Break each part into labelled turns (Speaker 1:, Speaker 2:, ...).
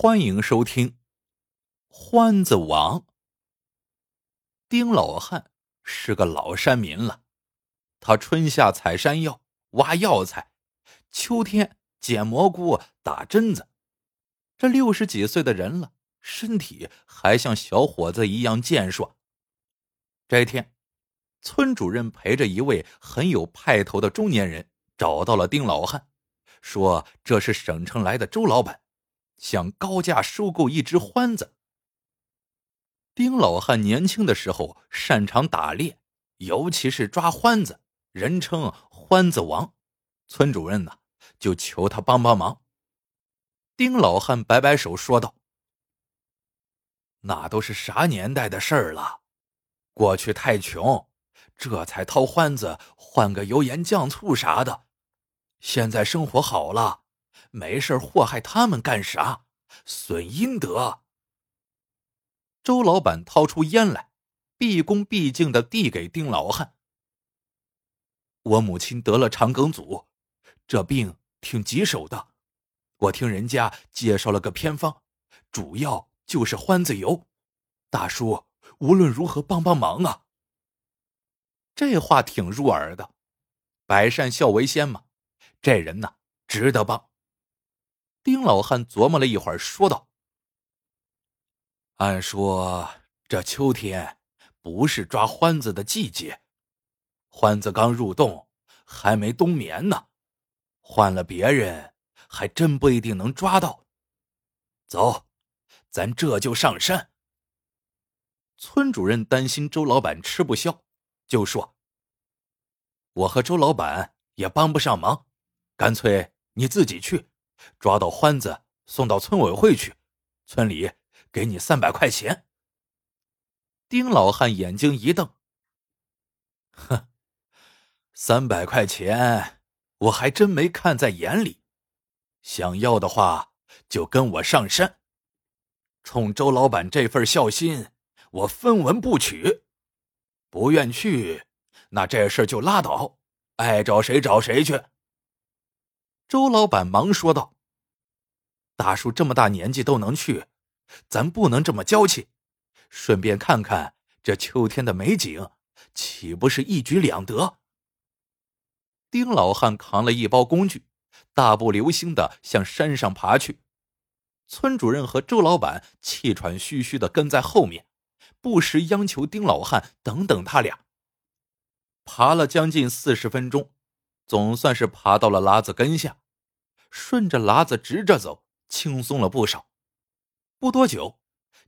Speaker 1: 欢迎收听《欢子王》。丁老汉是个老山民了，他春夏采山药、挖药材，秋天捡蘑菇、打针子。这六十几岁的人了，身体还像小伙子一样健硕。这一天，村主任陪着一位很有派头的中年人找到了丁老汉，说这是省城来的周老板。想高价收购一只獾子。丁老汉年轻的时候擅长打猎，尤其是抓獾子，人称“獾子王”。村主任呢，就求他帮帮忙。丁老汉摆摆手说道：“那都是啥年代的事儿了？过去太穷，这才掏獾子换个油盐酱醋啥的。现在生活好了。”没事祸害他们干啥？损阴德。周老板掏出烟来，毕恭毕敬的递给丁老汉。我母亲得了肠梗阻，这病挺棘手的。我听人家介绍了个偏方，主要就是欢子油。大叔，无论如何帮帮忙啊！这话挺入耳的，百善孝为先嘛，这人呐，值得帮。丁老汉琢磨了一会儿，说道：“按说这秋天不是抓獾子的季节，獾子刚入洞，还没冬眠呢。换了别人，还真不一定能抓到。走，咱这就上山。”村主任担心周老板吃不消，就说：“我和周老板也帮不上忙，干脆你自己去。”抓到獾子，送到村委会去，村里给你三百块钱。丁老汉眼睛一瞪：“哼，三百块钱，我还真没看在眼里。想要的话，就跟我上山。冲周老板这份孝心，我分文不取。不愿去，那这事就拉倒，爱找谁找谁去。”周老板忙说道：“大叔这么大年纪都能去，咱不能这么娇气。顺便看看这秋天的美景，岂不是一举两得？”丁老汉扛了一包工具，大步流星的向山上爬去。村主任和周老板气喘吁吁的跟在后面，不时央求丁老汉等等他俩。爬了将近四十分钟。总算是爬到了喇子跟下，顺着喇子直着走，轻松了不少。不多久，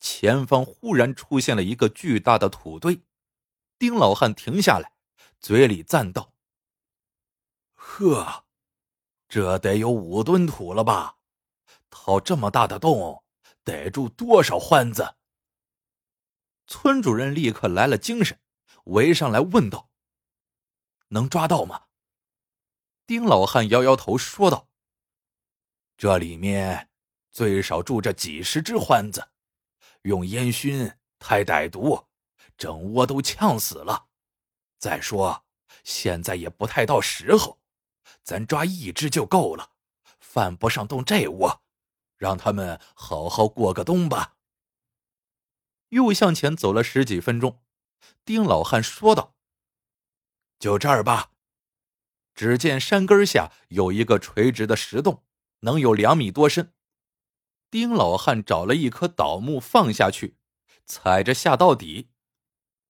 Speaker 1: 前方忽然出现了一个巨大的土堆。丁老汉停下来，嘴里赞道：“呵，这得有五吨土了吧？掏这么大的洞，得住多少獾子？”村主任立刻来了精神，围上来问道：“能抓到吗？”丁老汉摇摇头说道：“这里面最少住着几十只獾子，用烟熏太歹毒，整窝都呛死了。再说现在也不太到时候，咱抓一只就够了，犯不上动这窝，让他们好好过个冬吧。”又向前走了十几分钟，丁老汉说道：“就这儿吧。”只见山根下有一个垂直的石洞，能有两米多深。丁老汉找了一棵倒木放下去，踩着下到底，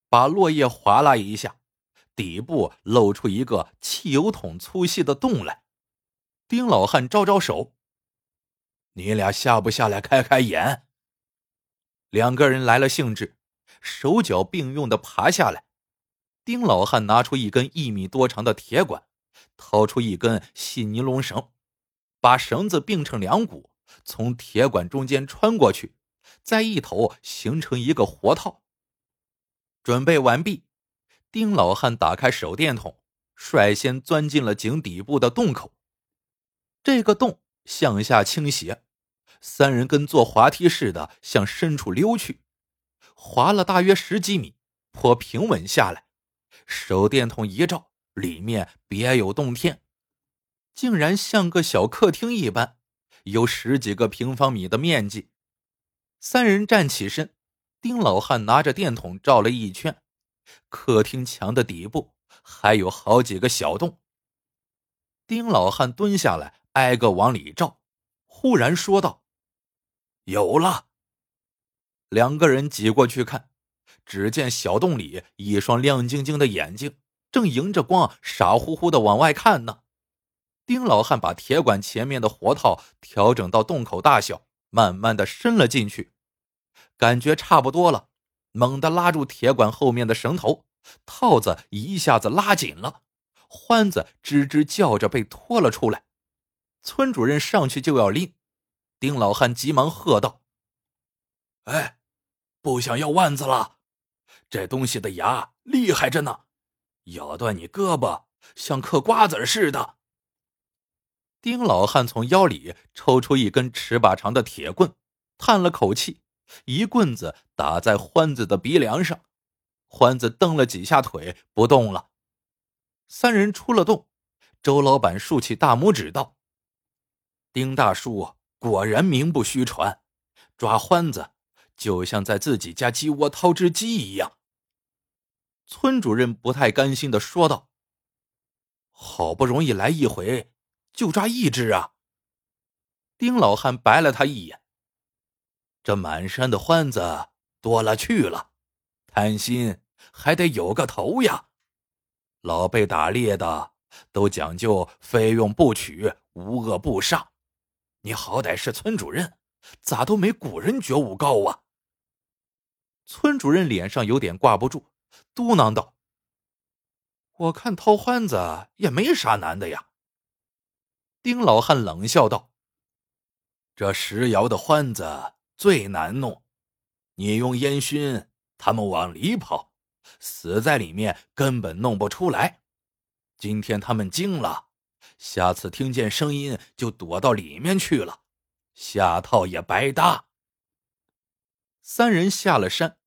Speaker 1: 把落叶划拉一下，底部露出一个汽油桶粗细的洞来。丁老汉招招手：“你俩下不下来开开眼？”两个人来了兴致，手脚并用的爬下来。丁老汉拿出一根一米多长的铁管。掏出一根细尼龙绳，把绳子并成两股，从铁管中间穿过去，在一头形成一个活套。准备完毕，丁老汉打开手电筒，率先钻进了井底部的洞口。这个洞向下倾斜，三人跟坐滑梯似的向深处溜去，滑了大约十几米，颇平稳下来。手电筒一照。里面别有洞天，竟然像个小客厅一般，有十几个平方米的面积。三人站起身，丁老汉拿着电筒照了一圈，客厅墙的底部还有好几个小洞。丁老汉蹲下来，挨个往里照，忽然说道：“有了！”两个人挤过去看，只见小洞里一双亮晶晶的眼睛正迎着光，傻乎乎的往外看呢。丁老汉把铁管前面的活套调整到洞口大小，慢慢的伸了进去，感觉差不多了，猛地拉住铁管后面的绳头，套子一下子拉紧了，欢子吱吱叫着被拖了出来。村主任上去就要拎，丁老汉急忙喝道：“哎，不想要腕子了，这东西的牙厉害着呢，咬断你胳膊像嗑瓜子似的。”丁老汉从腰里抽出一根尺把长的铁棍，叹了口气，一棍子打在欢子的鼻梁上，欢子蹬了几下腿不动了。三人出了洞，周老板竖起大拇指道：“丁大叔果然名不虚传，抓欢子就像在自己家鸡窝掏只鸡一样。”村主任不太甘心的说道：“好不容易来一回。”就抓一只啊！丁老汉白了他一眼。这满山的欢子多了去了，贪心还得有个头呀！老辈打猎的都讲究非用不取，无恶不杀。你好歹是村主任，咋都没古人觉悟高啊？村主任脸上有点挂不住，嘟囔道：“我看掏欢子也没啥难的呀。”丁老汉冷笑道：“这石窑的欢子最难弄，你用烟熏，他们往里跑，死在里面根本弄不出来。今天他们惊了，下次听见声音就躲到里面去了，下套也白搭。”三人下了山，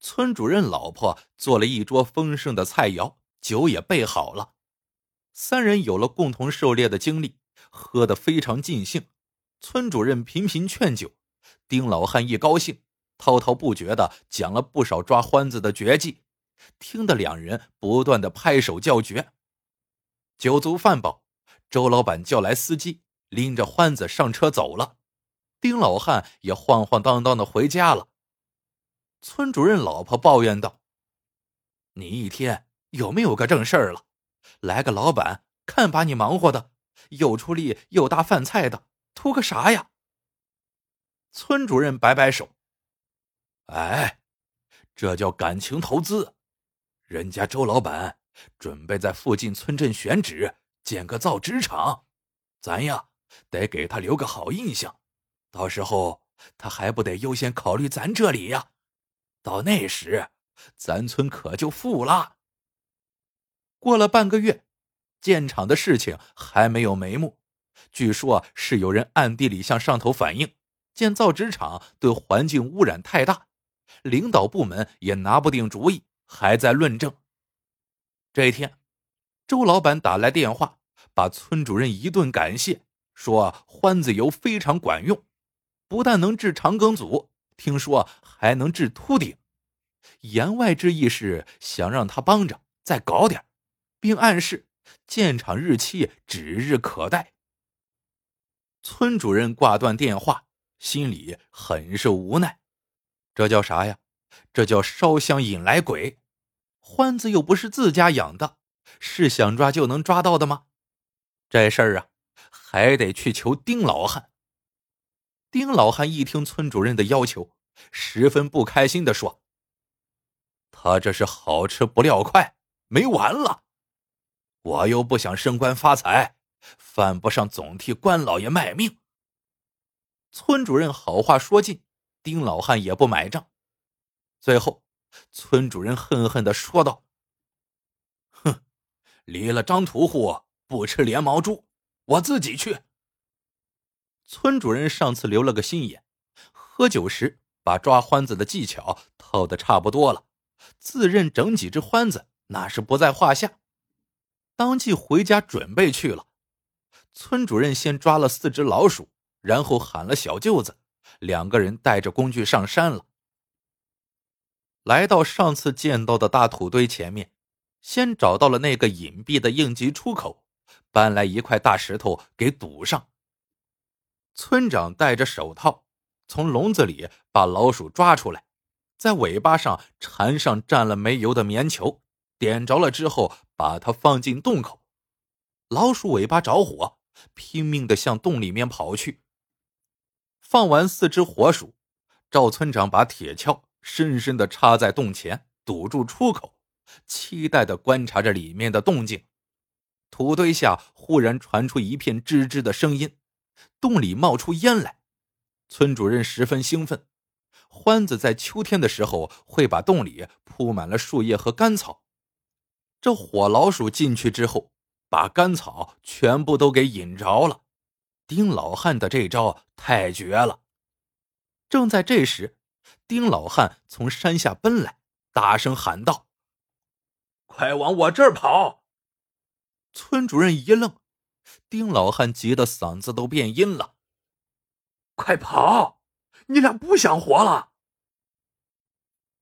Speaker 1: 村主任老婆做了一桌丰盛的菜肴，酒也备好了，三人有了共同狩猎的经历。喝得非常尽兴，村主任频频劝酒，丁老汉一高兴，滔滔不绝的讲了不少抓欢子的绝技，听得两人不断的拍手叫绝。酒足饭饱，周老板叫来司机，拎着欢子上车走了，丁老汉也晃晃荡荡的回家了。村主任老婆抱怨道：“你一天有没有个正事儿了？来个老板，看把你忙活的。”又出力又搭饭菜的，图个啥呀？村主任摆摆手：“哎，这叫感情投资。人家周老板准备在附近村镇选址建个造纸厂，咱呀得给他留个好印象。到时候他还不得优先考虑咱这里呀？到那时，咱村可就富了。”过了半个月。建厂的事情还没有眉目，据说是有人暗地里向上头反映，建造纸厂对环境污染太大，领导部门也拿不定主意，还在论证。这一天，周老板打来电话，把村主任一顿感谢，说欢子油非常管用，不但能治肠梗阻，听说还能治秃顶。言外之意是想让他帮着再搞点，并暗示。建厂日期指日可待。村主任挂断电话，心里很是无奈。这叫啥呀？这叫烧香引来鬼。欢子又不是自家养的，是想抓就能抓到的吗？这事儿啊，还得去求丁老汉。丁老汉一听村主任的要求，十分不开心的说：“他这是好吃不料快，没完了。”我又不想升官发财，犯不上总替官老爷卖命。村主任好话说尽，丁老汉也不买账。最后，村主任恨恨的说道：“哼，离了张屠户不吃连毛猪，我自己去。”村主任上次留了个心眼，喝酒时把抓欢子的技巧套的差不多了，自认整几只欢子那是不在话下。当即回家准备去了。村主任先抓了四只老鼠，然后喊了小舅子，两个人带着工具上山了。来到上次见到的大土堆前面，先找到了那个隐蔽的应急出口，搬来一块大石头给堵上。村长戴着手套，从笼子里把老鼠抓出来，在尾巴上缠上蘸了煤油的棉球，点着了之后，把它放进洞口。老鼠尾巴着火，拼命的向洞里面跑去。放完四只活鼠，赵村长把铁锹。深深的插在洞前，堵住出口，期待的观察着里面的动静。土堆下忽然传出一片吱吱的声音，洞里冒出烟来。村主任十分兴奋。欢子在秋天的时候会把洞里铺满了树叶和干草，这火老鼠进去之后，把干草全部都给引着了。丁老汉的这招太绝了。正在这时。丁老汉从山下奔来，大声喊道：“
Speaker 2: 快往我这儿跑！”
Speaker 1: 村主任一愣，丁老汉急得嗓子都变音了：“
Speaker 2: 快跑！你俩不想活了！”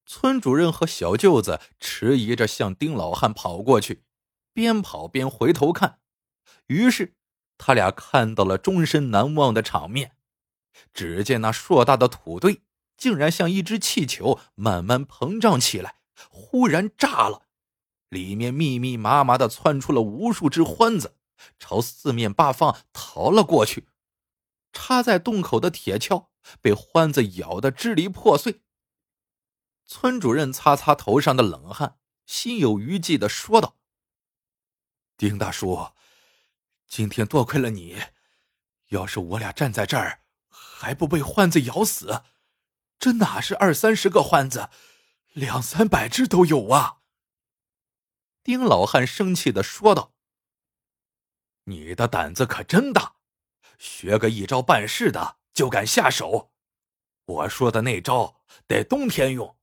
Speaker 1: 村主任和小舅子迟疑着向丁老汉跑过去，边跑边回头看，于是他俩看到了终身难忘的场面：只见那硕大的土堆。竟然像一只气球，慢慢膨胀起来，忽然炸了，里面密密麻麻的窜出了无数只獾子，朝四面八方逃了过去。插在洞口的铁锹被獾子咬得支离破碎。村主任擦擦头上的冷汗，心有余悸的说道：“丁大叔，今天多亏了你，要是我俩站在这儿，还不被獾子咬死。”这哪是二三十个獾子，两三百只都有啊！丁老汉生气的说道：“你的胆子可真大，学个一招半式的就敢下手。我说的那招得冬天用，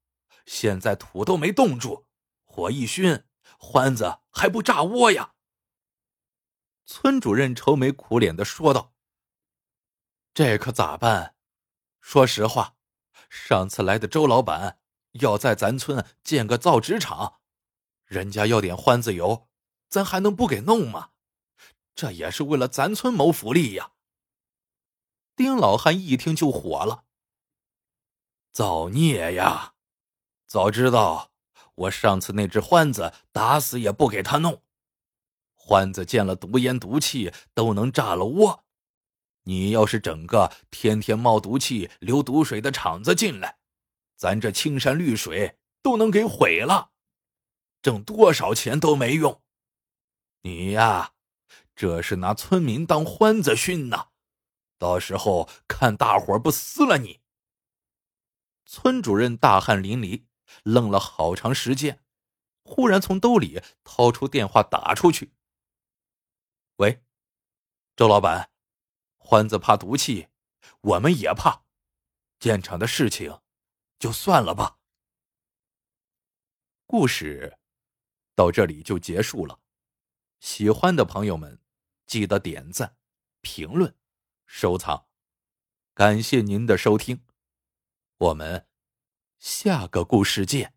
Speaker 1: 现在土都没冻住，火一熏，獾子还不炸窝呀！”村主任愁眉苦脸的说道：“这可咋办？说实话。”上次来的周老板要在咱村建个造纸厂，人家要点欢子油，咱还能不给弄吗？这也是为了咱村谋福利呀！丁老汉一听就火了：“造孽呀！早知道我上次那只獾子打死也不给他弄。獾子见了毒烟毒气都能炸了窝。”你要是整个天天冒毒气、流毒水的厂子进来，咱这青山绿水都能给毁了，挣多少钱都没用。你呀，这是拿村民当欢子熏呢，到时候看大伙不撕了你。村主任大汗淋漓，愣了好长时间，忽然从兜里掏出电话打出去：“喂，周老板。”欢子怕毒气，我们也怕。建厂的事情，就算了吧。故事到这里就结束了。喜欢的朋友们，记得点赞、评论、收藏。感谢您的收听，我们下个故事见。